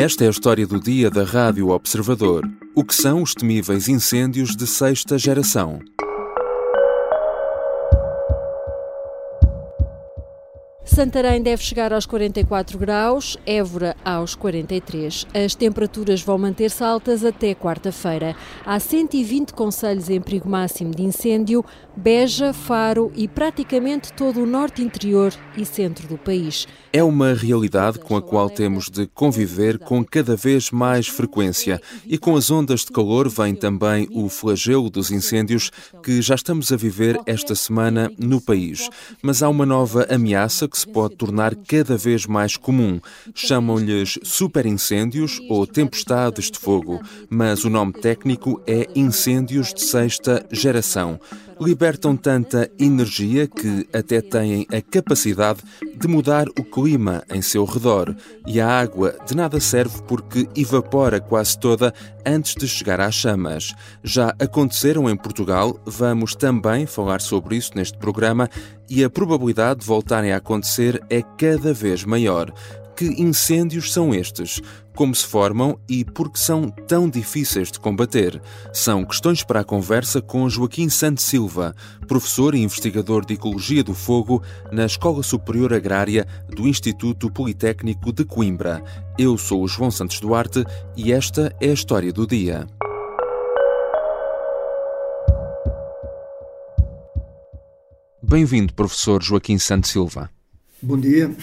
Esta é a história do dia da Rádio Observador. O que são os temíveis incêndios de sexta geração? Santarém deve chegar aos 44 graus, Évora aos 43. As temperaturas vão manter-se altas até quarta-feira. Há 120 conselhos em perigo máximo de incêndio, Beja, Faro e praticamente todo o norte interior e centro do país. É uma realidade com a qual temos de conviver com cada vez mais frequência. E com as ondas de calor vem também o flagelo dos incêndios que já estamos a viver esta semana no país. Mas há uma nova ameaça que se pode tornar cada vez mais comum. Chamam-lhes superincêndios ou tempestades de fogo, mas o nome técnico é incêndios de sexta geração libertam tanta energia que até têm a capacidade de mudar o clima em seu redor. E a água de nada serve porque evapora quase toda antes de chegar às chamas. Já aconteceram em Portugal, vamos também falar sobre isso neste programa, e a probabilidade de voltarem a acontecer é cada vez maior. Que incêndios são estes? Como se formam e por que são tão difíceis de combater? São questões para a conversa com Joaquim Santos Silva, professor e investigador de Ecologia do Fogo na Escola Superior Agrária do Instituto Politécnico de Coimbra. Eu sou o João Santos Duarte e esta é a história do dia. Bem-vindo, professor Joaquim Santos Silva. Bom dia.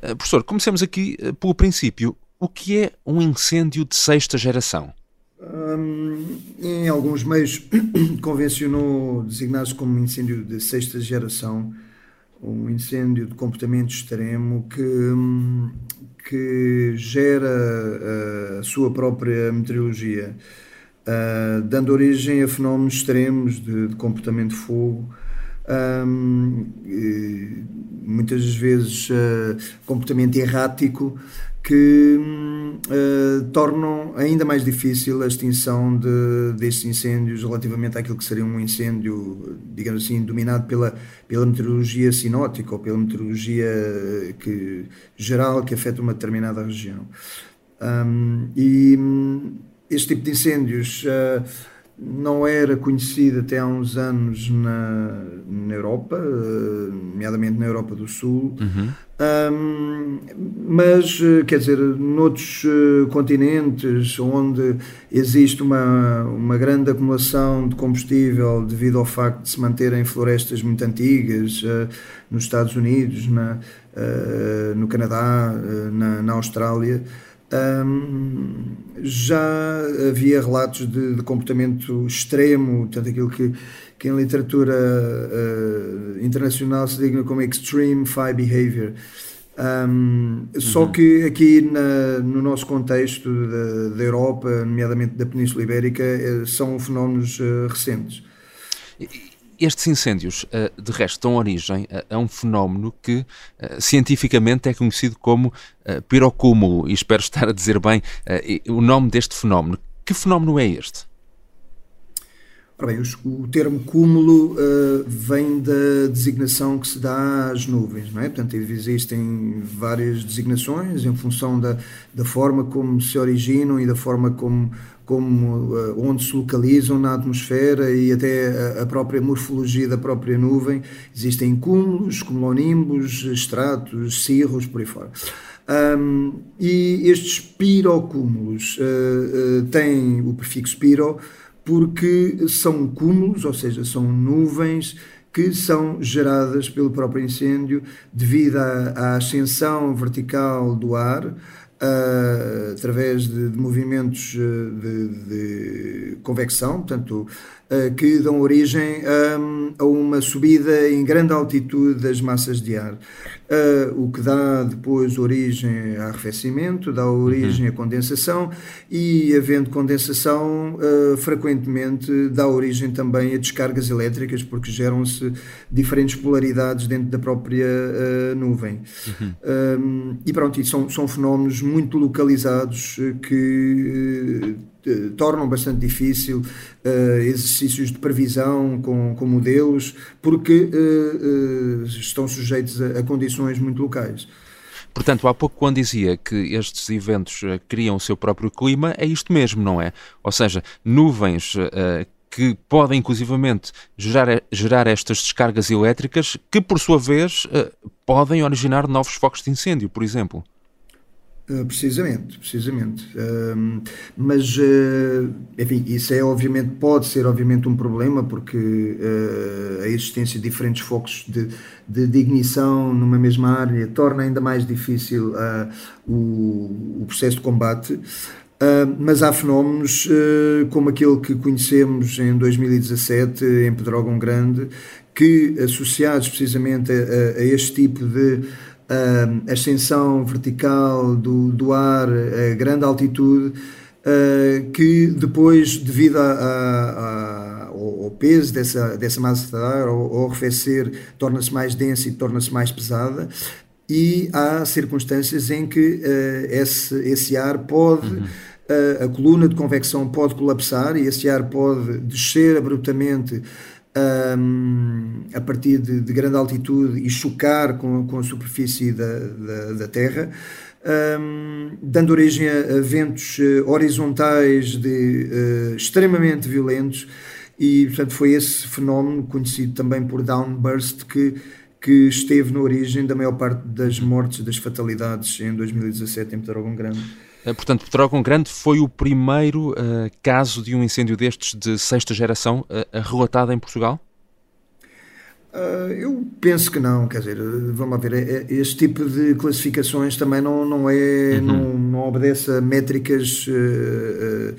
Eh, professor, comecemos aqui eh, pelo princípio. O que é um incêndio de sexta geração? Hum, em alguns meios convencionou designar-se como incêndio de sexta geração um incêndio de comportamento extremo que, hum, que gera eh, a sua própria meteorologia, uh, dando origem a fenómenos extremos de, de comportamento de fogo, muitas vezes uh, comportamento errático que uh, tornam ainda mais difícil a extinção de, destes incêndios relativamente àquilo que seria um incêndio, digamos assim, dominado pela, pela meteorologia sinótica ou pela meteorologia que, geral que afeta uma determinada região. Um, e hum, este tipo de incêndios uh, não era conhecido até há uns anos na, na Europa, eh, nomeadamente na Europa do Sul, uhum. um, mas, eh, quer dizer, noutros eh, continentes onde existe uma, uma grande acumulação de combustível devido ao facto de se manterem florestas muito antigas, uh, nos Estados Unidos, na, uh, no Canadá, uh, na, na Austrália, já havia relatos de, de, comportamento extremo, portanto, aquilo que, que em literatura uh, internacional se digna como extreme fire behavior. Um, uhum. Só que aqui na, no nosso contexto da, da, Europa, nomeadamente da Península Ibérica, eh, são fenómenos uh, recentes. Estes incêndios, eh, de resto, dão origem a um fenómeno que eh, cientificamente é conhecido como eh, pirocúmulo, e espero estar a dizer bem o nome deste fenómeno. Que fenómeno é este? Ora bem, o termo cúmulo vem da designação que se dá às nuvens, não é? Portanto, existem várias designações em função da, da forma como se originam e da forma como como uh, onde se localizam na atmosfera e até a, a, própria morfologia da própria nuvem. Existem cúmulos, cumulonimbos, estratos, cirros, por aí fora. Um, e estes pirocúmulos uh, uh, têm o prefixo piro porque são cúmulos, ou seja, são nuvens que são geradas pelo próprio incêndio devido à, à ascensão vertical do ar uh, através de, de movimentos ah, de, de, convecção, portanto, uh, que dão origem a, a, uma subida em grande altitude das massas de ar, uh, o que dá depois origem a arrefecimento, dá origem uhum. a condensação e, havendo condensação, frequentemente dá origem também a descargas elétricas, porque geram-se diferentes polaridades dentro da própria nuvem. Uhum. Um, e pronto, e são, são fenómenos muito localizados eh, que eh, tornam bastante difícil uh, exercícios de previsão com, com modelos, porque uh, estão sujeitos a, a, condições muito locais. Portanto, há pouco quando dizia que estes eventos criam o seu próprio clima, é isto mesmo, não é? Ou seja, nuvens uh, que podem inclusivamente gerar, gerar estas descargas elétricas que, por sua vez, uh, podem originar novos focos de incêndio, por exemplo. Uh, precisamente, precisamente. Uh, mas, uh, enfim, isso é obviamente, pode ser obviamente um problema, porque a existência de diferentes focos de, de, de, ignição numa mesma área torna ainda mais difícil o, o processo de combate. Uh, mas há fenómenos como aquele que conhecemos em 2017 em Pedrógão Grande, que associados precisamente a, a, a este tipo de uh, ascensão vertical do, do ar a grande altitude, que depois, devido a, a, ao, peso dessa, dessa massa de ar, ao, ao arrefecer, torna-se mais densa e torna-se mais pesada, e há circunstâncias em que uh, esse, esse ar pode, uhum. uh, a coluna de convecção pode colapsar e esse ar pode descer abruptamente um, a partir de, de, grande altitude e chocar com, com a superfície da, da, da Terra. Um, dando origem a, ventos uh, horizontais de, extremamente violentos e portanto foi esse fenómeno conhecido também por downburst que que esteve na origem da maior parte das mortes, das fatalidades em 2017 em Pedrógão Grande. Eh, portanto, Pedrógão Grande foi o primeiro uh, caso de um incêndio destes de sexta geração uh, relatado em Portugal? Uh, eu penso que não, quer dizer, vamos ver, é, é, este tipo de classificações também não, não é, uhum. não, não obedece a métricas uh,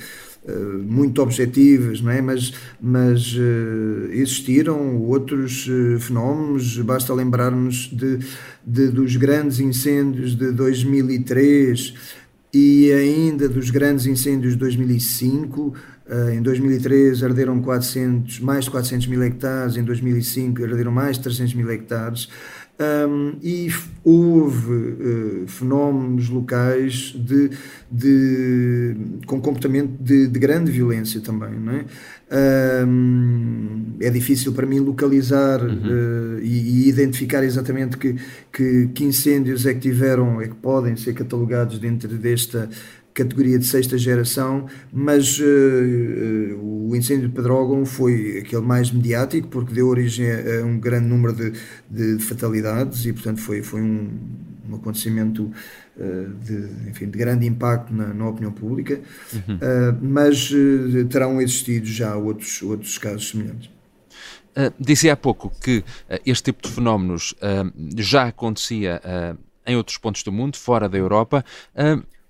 eh, muito objetivas, não é? mas, mas uh, existiram outros uh, fenómenos, basta lembrarmos de, de, dos grandes incêndios de 2003 e ainda dos grandes incêndios de 2005. Uh, em 2003 arderam 400, mais de 400 mil hectares, em 2005 arderam mais de 300 mil hectares. Um, e houve uh, fenómenos locais de, de, com comportamento de, de grande violência também. É? Um, é difícil para mim localizar uhum. uh, e, e, identificar exatamente que, que, que, incêndios é que tiveram, é que podem ser catalogados dentro desta categoria de sexta geração, mas uh, uh, o incêndio de Pedrógão foi aquele mais mediático, porque deu origem a, a um grande número de, de, de, fatalidades e, portanto, foi, foi um, um acontecimento uh, de, enfim, de grande impacto na, na opinião pública, uhum. mas terão existido já outros, outros casos semelhantes. Dizia há pouco que este tipo de fenómenos já acontecia em outros pontos do mundo, fora da Europa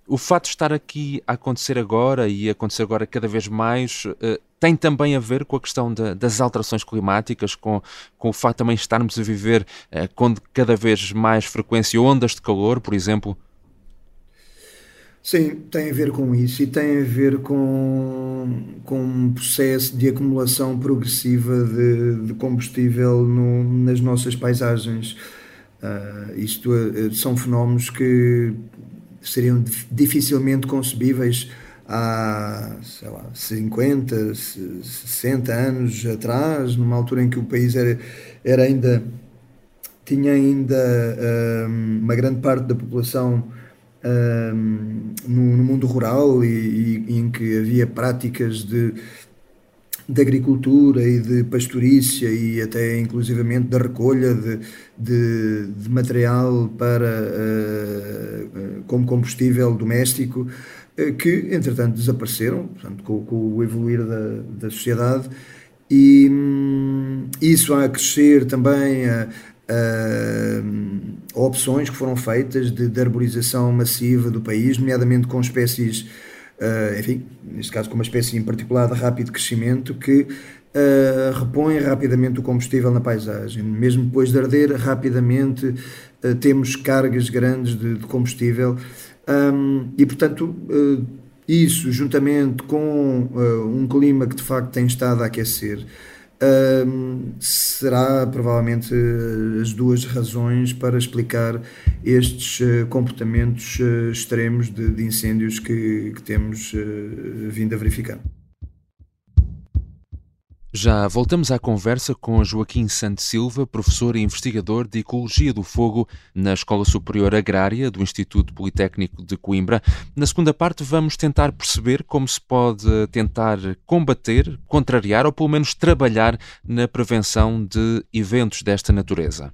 o fato de estar aqui a acontecer agora e acontecer agora cada vez mais uh, tem também a ver com a questão de, das alterações climáticas, com, com o facto de também estarmos a viver uh, com cada vez mais frequência ondas de calor, por exemplo? Sim, tem a ver com isso e tem a ver com, com um processo de acumulação progressiva de, de combustível no, nas nossas paisagens. Uh, isto são fenómenos que seriam dificilmente concebíveis há, sei lá, 50, 60 anos atrás, numa altura em que o país era, era ainda tinha ainda um, uma grande parte da população um, no, no, mundo rural e, e, em que havia práticas de, de agricultura e de pastorícia e até inclusivamente da recolha de, de, de material para uh, como combustível doméstico uh, que entretanto desapareceram portanto, com, com o evoluir da, da sociedade. E um, isso a crescer também a, a, opções que foram feitas de, de arborização massiva do país, nomeadamente com espécies uh, enfim, neste caso com uma espécie em particular de rápido crescimento que uh, repõe rapidamente o combustível na paisagem. Mesmo depois de arder, rapidamente uh, temos cargas grandes de, de combustível um, e, portanto, isso juntamente com um clima que de facto tem estado a aquecer será provavelmente as duas razões para explicar estes uh, comportamentos uh, extremos de, de, incêndios que, que temos uh, vindo a verificar. Já voltamos à conversa com Joaquim Santos Silva, professor e investigador de Ecologia do Fogo na Escola Superior Agrária do Instituto Politécnico de Coimbra. Na segunda parte, vamos tentar perceber como se pode tentar combater, contrariar ou pelo menos trabalhar na prevenção de eventos desta natureza.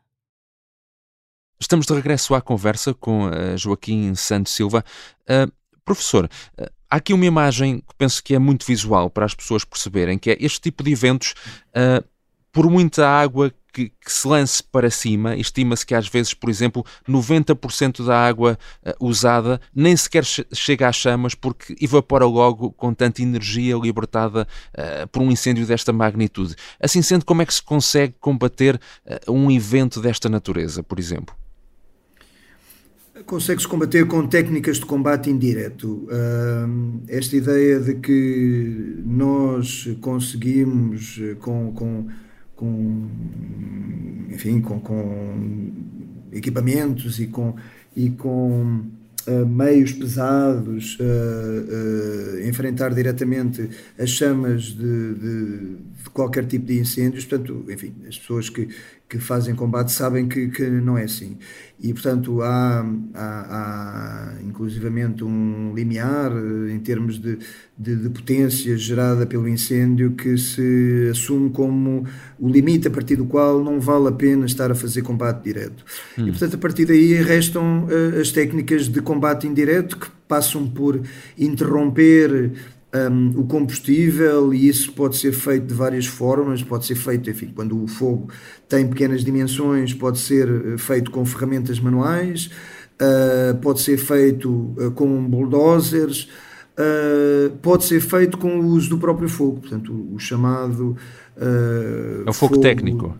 Estamos de regresso à conversa com uh, Joaquim Santos Silva. Uh, professor, uh, há aqui uma imagem que penso que é muito visual para as pessoas perceberem, que é este tipo de eventos, por muita água que, que, se lance para cima, estima-se que às vezes, por exemplo, 90% da água uh, usada nem sequer chega às chamas porque evapora logo com tanta energia libertada uh, por um incêndio desta magnitude. Assim sendo, como é que se consegue combater uh, um evento desta natureza, por exemplo? Consegue-se combater com técnicas de combate indireto. esta ideia de que nós conseguimos, com, com, com enfim, com, com, equipamentos e com, e com uh, meios pesados, uh, enfrentar diretamente as chamas de, de, de, qualquer tipo de incêndios. Portanto, enfim, as pessoas que, que fazem combate sabem que, que não é assim. E, portanto, há, há, há inclusivamente um limiar eh, em termos de, de, de, potência gerada pelo incêndio que se assume como o limite a partir do qual não vale a pena estar a fazer combate direto. Hum. E, portanto, a partir daí restam uh, as técnicas de combate indireto que passam por interromper um, o combustível e isso pode ser feito de várias formas, pode ser feito, enfim, quando o fogo tem pequenas dimensões, pode ser eh, feito com ferramentas manuais, uh, pode ser feito uh, com bulldozers, uh, pode ser feito com o uso do próprio fogo, portanto, o, o chamado... é o fogo, fogo técnico.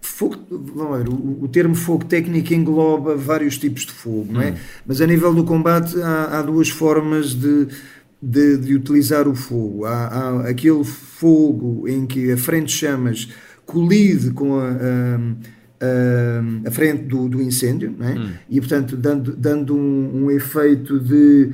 Fogo, vamos ver, o, o, termo fogo técnico engloba vários tipos de fogo, não é? Hum. Mas a nível do combate há, há duas formas de, de, de utilizar o fogo. Há, há, aquele fogo em que a frente de chamas colide com a, a frente do, do incêndio, é? hum. e portanto dando, dando um, um efeito de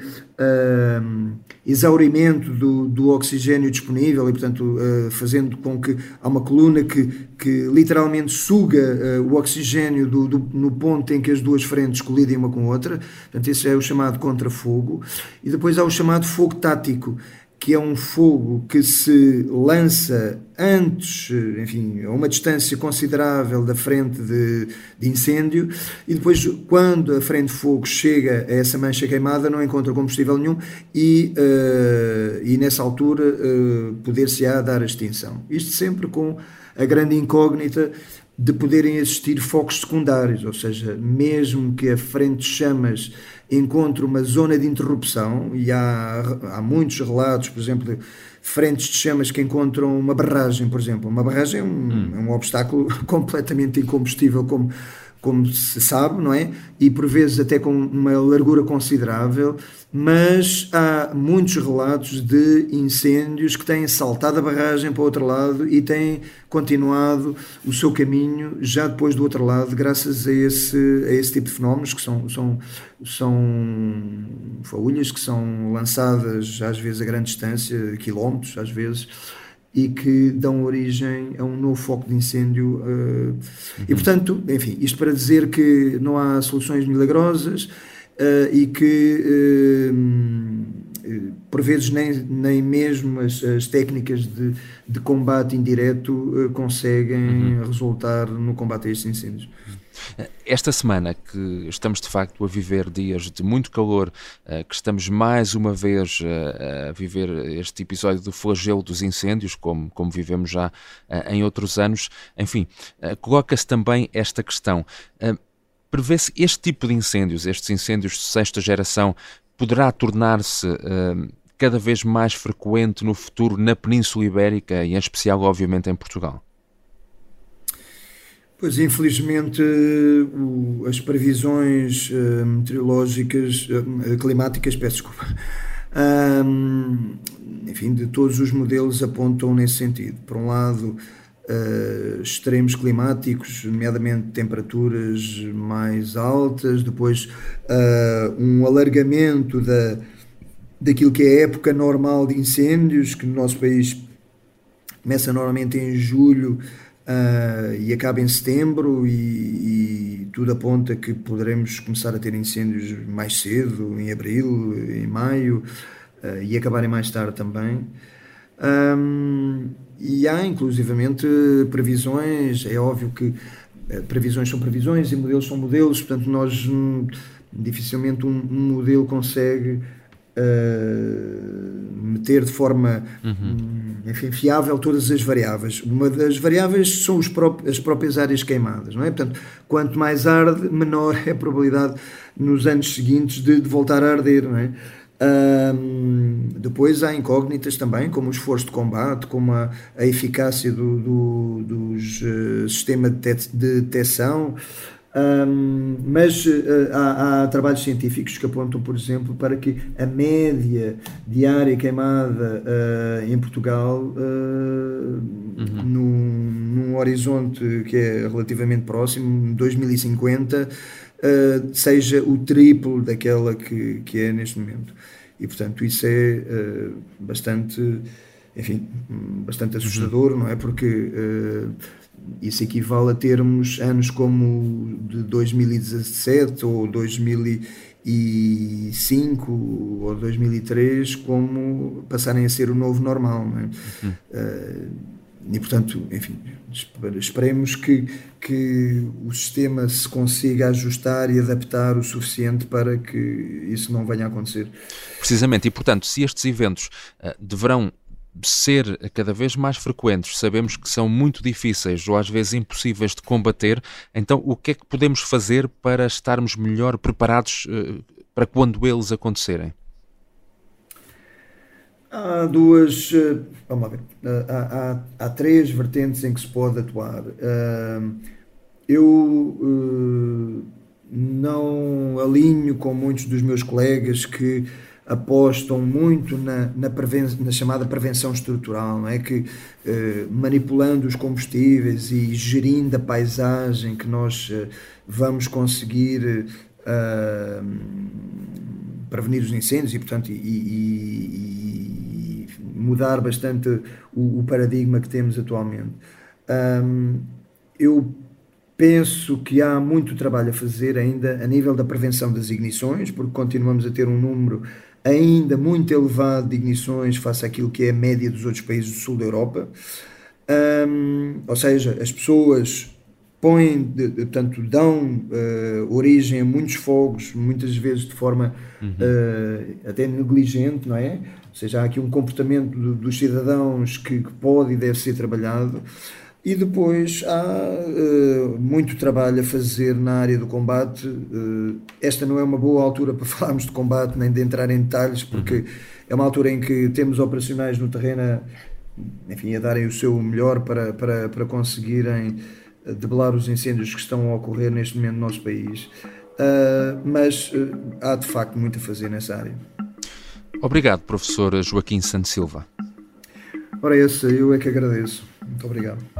exaurimento do, do oxigênio disponível e, portanto, uh, fazendo com que há uma coluna que, que literalmente suga uh, o oxigênio do, do, no ponto em que as duas frentes colidem uma com a outra. Portanto, esse é o chamado contrafogo. E depois há o chamado fogo tático, que é um fogo que se lança antes, enfim, a uma distância considerável da frente de, de, incêndio, e depois, quando a frente de fogo chega a essa mancha queimada, não encontra combustível nenhum e, uh, e nessa altura, uh, poder-se-á dar a extinção. Isto sempre com a grande incógnita de poderem existir focos secundários, ou seja, mesmo que a frente de chamas encontre uma zona de interrupção, e há, há muitos relatos, por exemplo, de frentes de chamas que encontram uma barragem, por exemplo. Uma barragem é um, hum. é um obstáculo completamente incombustível, como como se sabe, não é? E por vezes até com uma largura considerável, mas há muitos relatos de incêndios que têm saltado a barragem para o outro lado e têm continuado o seu caminho já depois do outro lado, graças a esse, a esse tipo de fenómenos que são, são, são faúlhas que são lançadas às vezes a grande distância, quilómetros às vezes e que dão origem a um novo foco de incêndio. Uhum. E, portanto, enfim, isto para dizer que não há soluções milagrosas uh, e que, uh, por vezes, nem, nem mesmo as, as técnicas de, de combate indireto conseguem uhum. resultar no combate a estes incêndios. Esta semana que estamos de facto a viver dias de muito calor, eh, que estamos mais uma vez eh, a viver este episódio do flagelo dos incêndios, como, como vivemos já eh, em outros anos, enfim, coloca-se também esta questão prevê-se este tipo de incêndios, estes incêndios de sexta geração, poderá tornar-se cada vez mais frequente no futuro na Península Ibérica e, em especial, obviamente, em Portugal? Pois, infelizmente, o, as previsões uh, meteorológicas, uh, climáticas, peço desculpa, um, enfim, de todos os modelos apontam nesse sentido. Por um lado, uh, extremos climáticos, nomeadamente temperaturas mais altas, depois um alargamento da, daquilo que é a época normal de incêndios, que no nosso país começa normalmente em julho uh, e acaba em setembro e, e, tudo aponta que poderemos começar a ter incêndios mais cedo, em abril, em maio uh, e acabarem mais tarde também. Um, e há inclusivamente previsões, é óbvio que uh, previsões são previsões e modelos são modelos, portanto nós hum, dificilmente um, um modelo consegue meter de forma uhum. enfim, fiável todas as variáveis. Uma das variáveis são pró as próprias áreas queimadas, não é? Portanto, quanto mais arde, menor é a probabilidade nos anos seguintes de, de voltar a arder, não é? Um, depois há incógnitas também, como o esforço de combate, como a, a eficácia do, do, dos uh, sistema de, de detecção, um, mas uh, há, há, trabalhos científicos que apontam, por exemplo, para que a média de área queimada uh, em Portugal, uh, uhum. num, num, horizonte que é relativamente próximo, 2050, seja o triplo daquela que, que é neste momento. E, portanto, isso é bastante, enfim, bastante assustador, uhum. não é? Porque isso equivale a termos anos como de 2017 ou 2005 ou 2003 como passarem a ser o novo normal. Não é? Uhum. Uh, e portanto, enfim, esperemos que, que o sistema se consiga ajustar e adaptar o suficiente para que isso não venha a acontecer. Precisamente, e portanto, se estes eventos uh, deverão ser cada vez mais frequentes, sabemos que são muito difíceis ou às vezes impossíveis de combater, então o que é que podemos fazer para estarmos melhor preparados uh, para quando eles acontecerem? Há duas, uh, vamos lá ver, uh, há, há, há, três vertentes em que se pode atuar. eu não alinho com muitos dos meus colegas que apostam muito na, na, na, chamada prevenção estrutural, não é? que eh, manipulando os combustíveis e gerindo a paisagem que nós eh, vamos conseguir eh, prevenir os incêndios e, portanto, e, e, e mudar bastante o, o, paradigma que temos atualmente. Um, eu penso que há muito trabalho a fazer ainda a nível da prevenção das ignições, porque continuamos a ter um número ainda muito elevado de ignições face àquilo que é a média dos outros países do sul da Europa. Um, ou seja, as pessoas põem, de, de, portanto, dão uh, origem a muitos fogos, muitas vezes de forma uhum. uh, até negligente, não é? Ou seja, há aqui um comportamento do, dos cidadãos que, que, pode e deve ser trabalhado. E depois há uh, muito trabalho a fazer na área do combate. Uh, esta não é uma boa altura para falarmos de combate nem de entrar em detalhes, porque uhum. é uma altura em que temos operacionais no terreno a, enfim, a darem o seu melhor para, para, para conseguirem debelar os incêndios que estão a ocorrer neste momento no nosso país. Uh, mas há de facto muito a fazer nessa área. Obrigado, professor Joaquim Santos Silva. Ora, esse eu é que agradeço. Muito obrigado.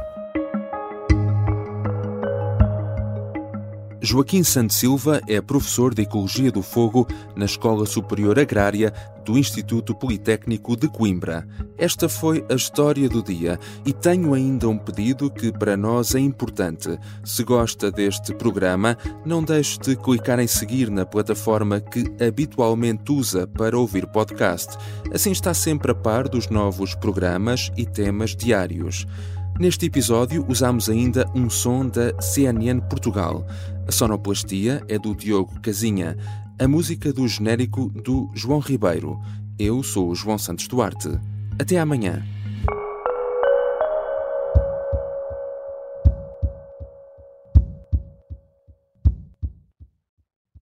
Joaquim Santos Silva é professor de Ecologia do Fogo na Escola Superior Agrária do Instituto Politécnico de Coimbra. Esta foi a história do dia e tenho ainda um pedido que para nós é importante. Se gosta deste programa, não deixe de clicar em seguir na plataforma que habitualmente usa para ouvir podcast. Assim está sempre a par dos novos programas e temas diários. Neste episódio usamos ainda um som da CNN Portugal. A sonoplastia é do Diogo Casinha, a música do genérico do João Ribeiro. Eu sou o João Santos Duarte. Até amanhã.